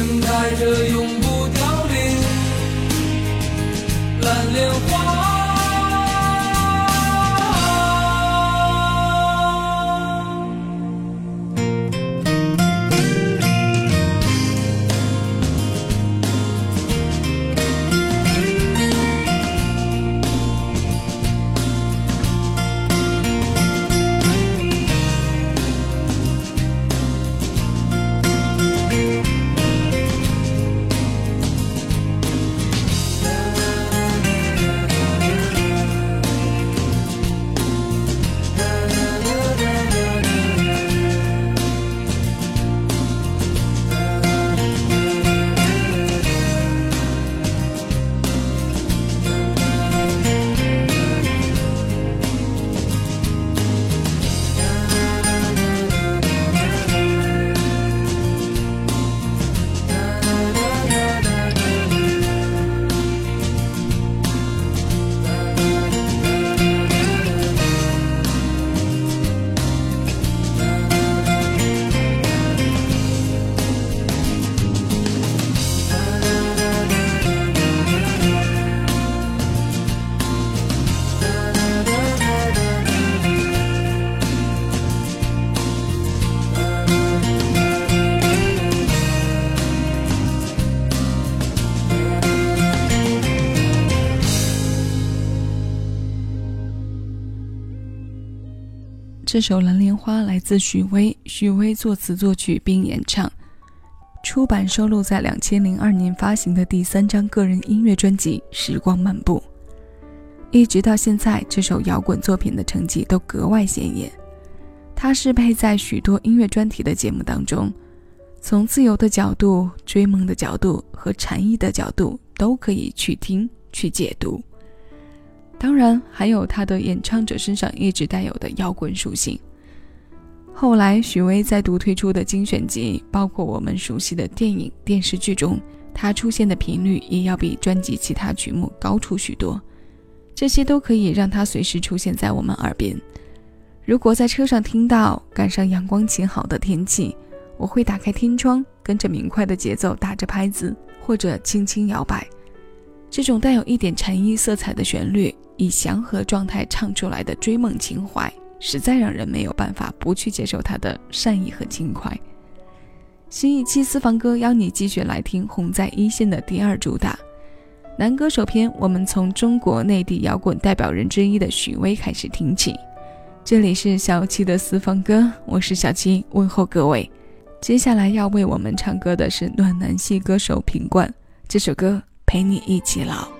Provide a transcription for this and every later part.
盛开着永不凋零。蓝莲花这首《蓝莲花》来自许巍，许巍作词作曲并演唱，出版收录在两千零二年发行的第三张个人音乐专辑《时光漫步》。一直到现在，这首摇滚作品的成绩都格外显眼。它适配在许多音乐专题的节目当中，从自由的角度、追梦的角度和禅意的角度都可以去听去解读。当然，还有他的演唱者身上一直带有的摇滚属性。后来，许巍再度推出的精选集，包括我们熟悉的电影、电视剧中，它出现的频率也要比专辑其他曲目高出许多。这些都可以让它随时出现在我们耳边。如果在车上听到，赶上阳光晴好的天气，我会打开天窗，跟着明快的节奏打着拍子，或者轻轻摇摆。这种带有一点禅意色彩的旋律，以祥和状态唱出来的追梦情怀，实在让人没有办法不去接受它的善意和轻快。新一期私房歌邀你继续来听红在一线的第二主打男歌手篇，我们从中国内地摇滚代表人之一的许巍开始听起。这里是小七的私房歌，我是小七，问候各位。接下来要为我们唱歌的是暖男系歌手品冠，这首歌陪你一起老。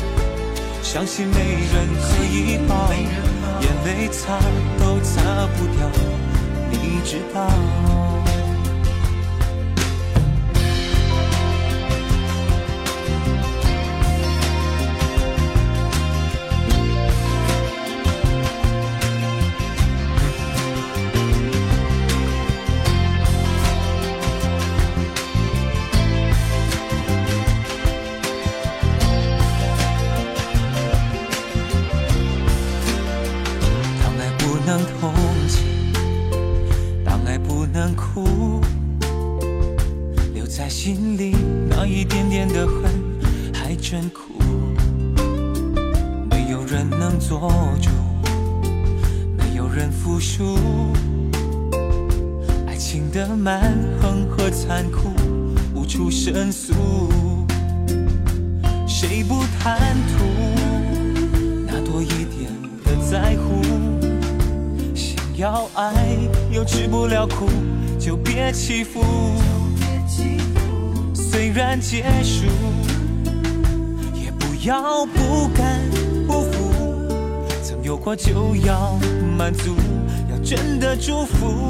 相信没人可以帮。眼泪擦都擦不掉，你知道。在乎？想要爱又吃不了苦，就别欺负。虽然结束，也不要不甘不服。曾有过就要满足，要真的祝福。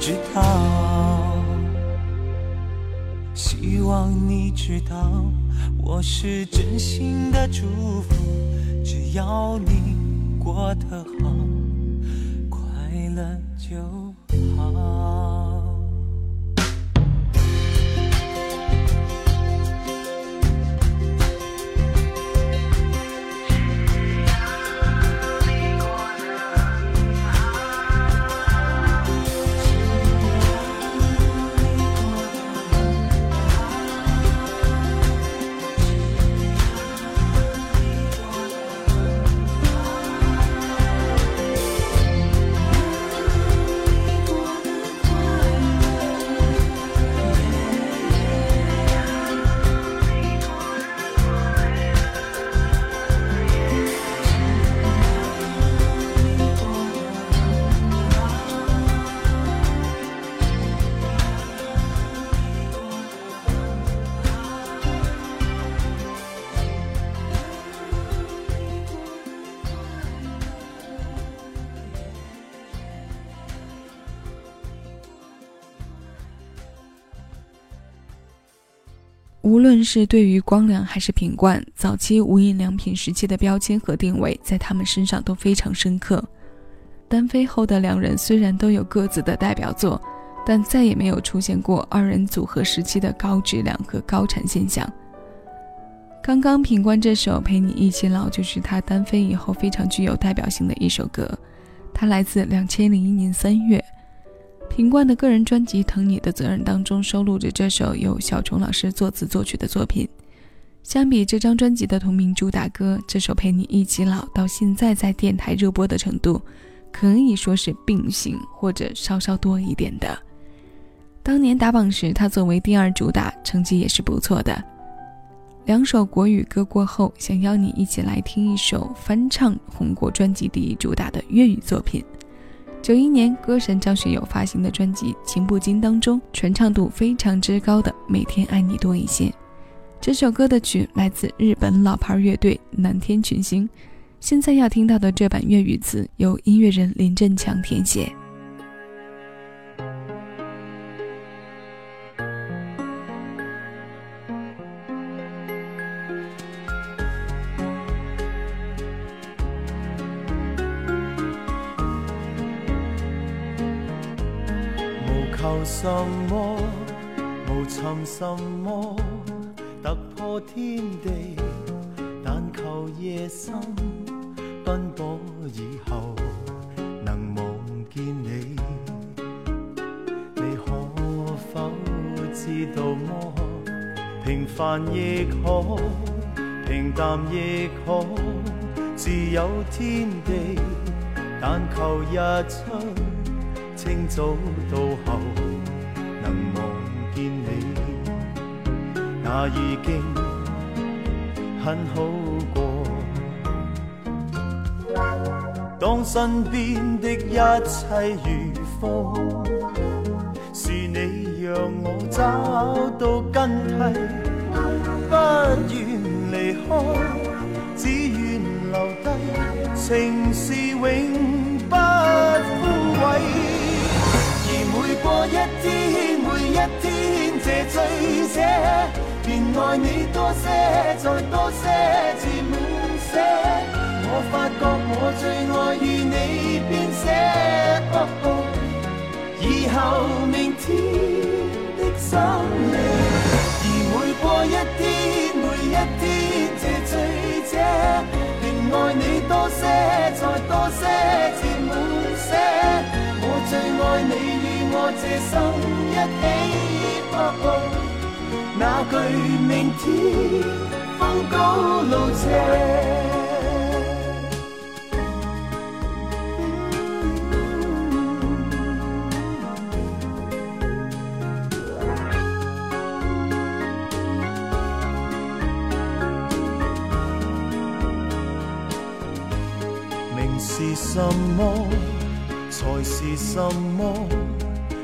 知道。希望你知道，我是真心的祝福，只要你。过得好，快乐就好。无论是对于光良还是品冠，早期无印良品时期的标签和定位，在他们身上都非常深刻。单飞后的两人虽然都有各自的代表作，但再也没有出现过二人组合时期的高质量和高产现象。刚刚品冠这首《陪你一起老》就是他单飞以后非常具有代表性的一首歌，它来自两千零一年三月。品冠的个人专辑《疼你的责任》当中收录着这首由小虫老师作词作曲的作品。相比这张专辑的同名主打歌，这首《陪你一起老》到现在在电台热播的程度，可以说是并行或者稍稍多一点的。当年打榜时，他作为第二主打，成绩也是不错的。两首国语歌过后，想邀你一起来听一首翻唱红过专辑第一主打的粤语作品。九一年，歌神张学友发行的专辑《情不禁》当中，传唱度非常之高的《每天爱你多一些》这首歌的曲来自日本老牌乐队南天群星。现在要听到的这版粤语词由音乐人林振强填写。求什么，无寻什么，突破天地，但求夜深奔波以后，能望见你。你可否知道么？平凡亦可，平淡亦可，自有天地，但求日。清早到后能望见你，那已经很好过。当身边的一切如风，是你让我找到根蒂，不愿离开，只愿留低，情是永不枯萎。过一天，每一天，这醉者，便爱你多些，再多些，至满些。我发觉我最爱与你编写，以后明天的生命。而每过一天，每一天，这醉者，便爱你多些，再多些，至满些。我最爱你。我这生一起，那句明天风高路斜。名是什么，才是什么？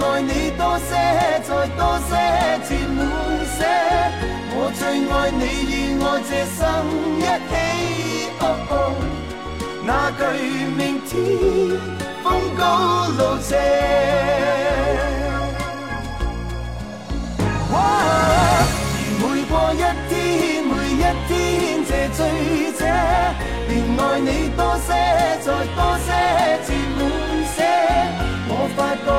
爱你多些，再多些，至满些。我最爱你与我这生一起。那句明天风高路斜。而每过一天，每一天，这醉者便爱你多些，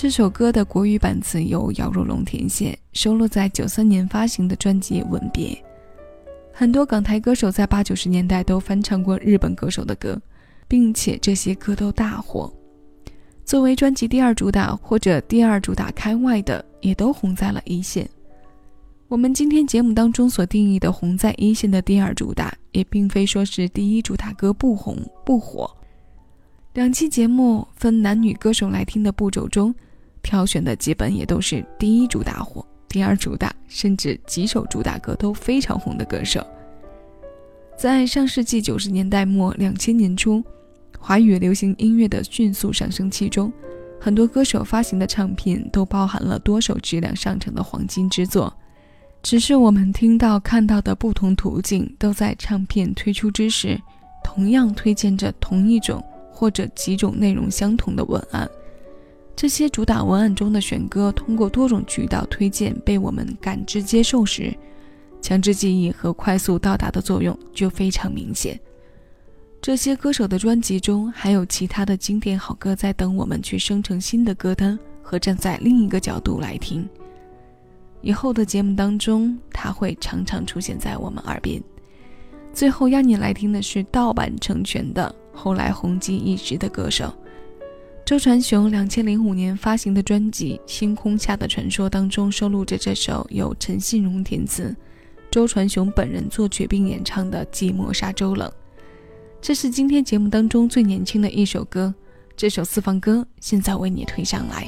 这首歌的国语版词由姚若龙填写，收录在九三年发行的专辑《吻别》。很多港台歌手在八九十年代都翻唱过日本歌手的歌，并且这些歌都大火。作为专辑第二主打或者第二主打开外的，也都红在了一线。我们今天节目当中所定义的红在一线的第二主打，也并非说是第一主打歌不红不火。两期节目分男女歌手来听的步骤中。挑选的基本也都是第一主打火，第二主打，甚至几首主打歌都非常红的歌手。在上世纪九十年代末、两千年初，华语流行音乐的迅速上升期中，很多歌手发行的唱片都包含了多首质量上乘的黄金之作。只是我们听到、看到的不同途径，都在唱片推出之时，同样推荐着同一种或者几种内容相同的文案。这些主打文案中的选歌，通过多种渠道推荐被我们感知接受时，强制记忆和快速到达的作用就非常明显。这些歌手的专辑中，还有其他的经典好歌在等我们去生成新的歌单和站在另一个角度来听。以后的节目当中，它会常常出现在我们耳边。最后邀你来听的是盗版成全的后来红极一时的歌手。周传雄两千零五年发行的专辑《星空下的传说》当中收录着这首由陈信荣填词、周传雄本人作曲并演唱的《寂寞沙洲冷》。这是今天节目当中最年轻的一首歌。这首私房歌现在为你推上来。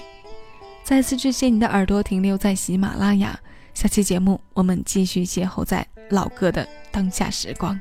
再次致谢你的耳朵停留在喜马拉雅。下期节目我们继续邂逅在老歌的当下时光。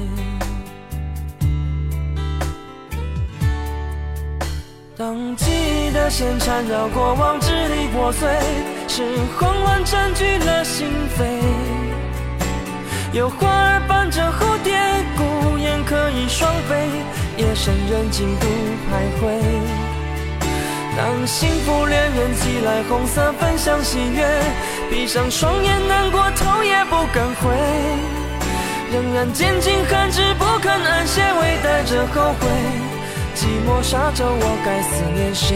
线缠绕过往，支离破碎，是慌乱占据了心扉。有花儿伴着蝴蝶，孤雁可以双飞，夜深人静独徘徊。当幸福恋人寄来红色分享喜悦，闭上双眼难过头也不敢回。仍然坚尽寒枝不肯安歇，微带着后悔。寂寞沙洲，我该思念谁？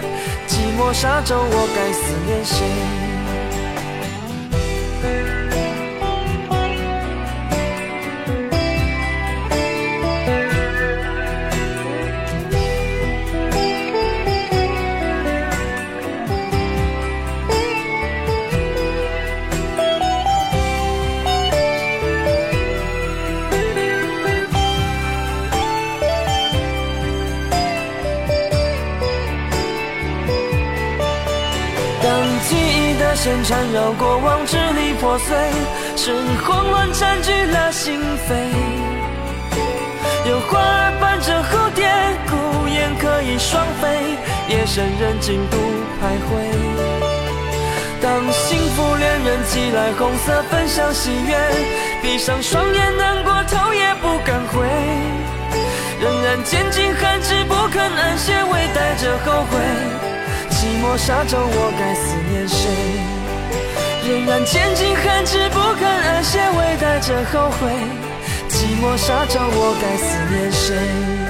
寂寞沙洲，我该思念谁？缠绕过往，支离破碎，是慌乱占据了心扉。有花儿伴着蝴蝶，孤雁可以双飞，夜深人静独徘徊。当幸福恋人寄来红色分享喜悦，闭上双眼难过头也不敢回，仍然坚尽寒枝不肯安歇，微带着后悔。寂寞沙洲，我该思念谁？仍然坚尽寒枝不肯安歇，微带着后悔。寂寞沙洲，我该思念谁？